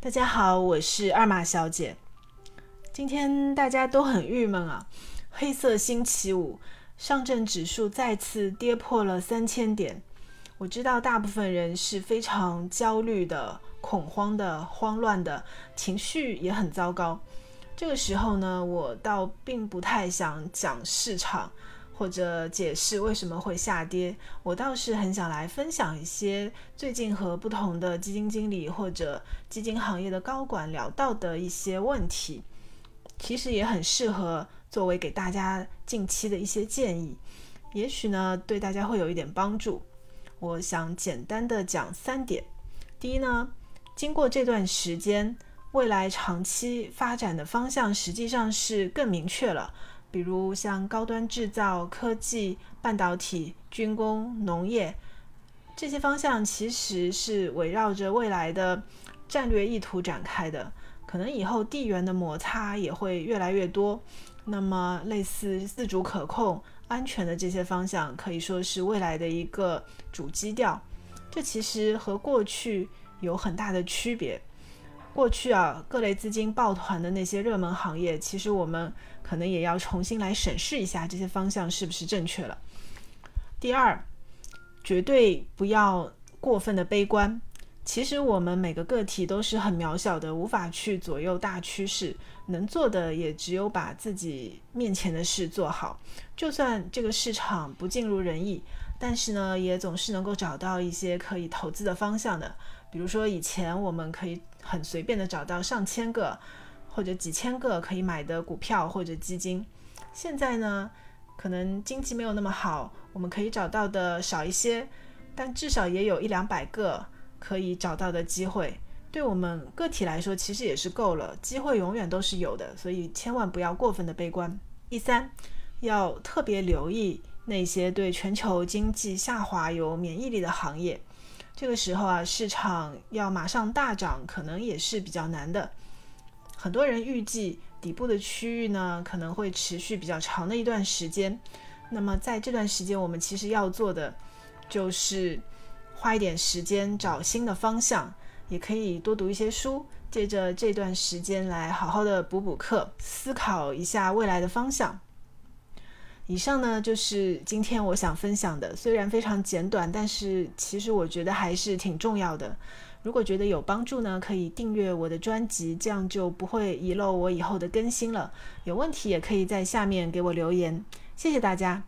大家好，我是二马小姐。今天大家都很郁闷啊，黑色星期五，上证指数再次跌破了三千点。我知道大部分人是非常焦虑的、恐慌的、慌乱的，情绪也很糟糕。这个时候呢，我倒并不太想讲市场。或者解释为什么会下跌，我倒是很想来分享一些最近和不同的基金经理或者基金行业的高管聊到的一些问题，其实也很适合作为给大家近期的一些建议，也许呢对大家会有一点帮助。我想简单的讲三点。第一呢，经过这段时间，未来长期发展的方向实际上是更明确了。比如像高端制造、科技、半导体、军工、农业这些方向，其实是围绕着未来的战略意图展开的。可能以后地缘的摩擦也会越来越多。那么，类似自主可控、安全的这些方向，可以说是未来的一个主基调。这其实和过去有很大的区别。过去啊，各类资金抱团的那些热门行业，其实我们可能也要重新来审视一下这些方向是不是正确了。第二，绝对不要过分的悲观。其实我们每个个体都是很渺小的，无法去左右大趋势，能做的也只有把自己面前的事做好。就算这个市场不尽如人意，但是呢，也总是能够找到一些可以投资的方向的。比如说以前我们可以。很随便的找到上千个或者几千个可以买的股票或者基金，现在呢，可能经济没有那么好，我们可以找到的少一些，但至少也有一两百个可以找到的机会。对我们个体来说，其实也是够了，机会永远都是有的，所以千万不要过分的悲观。第三，要特别留意那些对全球经济下滑有免疫力的行业。这个时候啊，市场要马上大涨，可能也是比较难的。很多人预计底部的区域呢，可能会持续比较长的一段时间。那么在这段时间，我们其实要做的就是花一点时间找新的方向，也可以多读一些书，借着这段时间来好好的补补课，思考一下未来的方向。以上呢就是今天我想分享的，虽然非常简短，但是其实我觉得还是挺重要的。如果觉得有帮助呢，可以订阅我的专辑，这样就不会遗漏我以后的更新了。有问题也可以在下面给我留言，谢谢大家。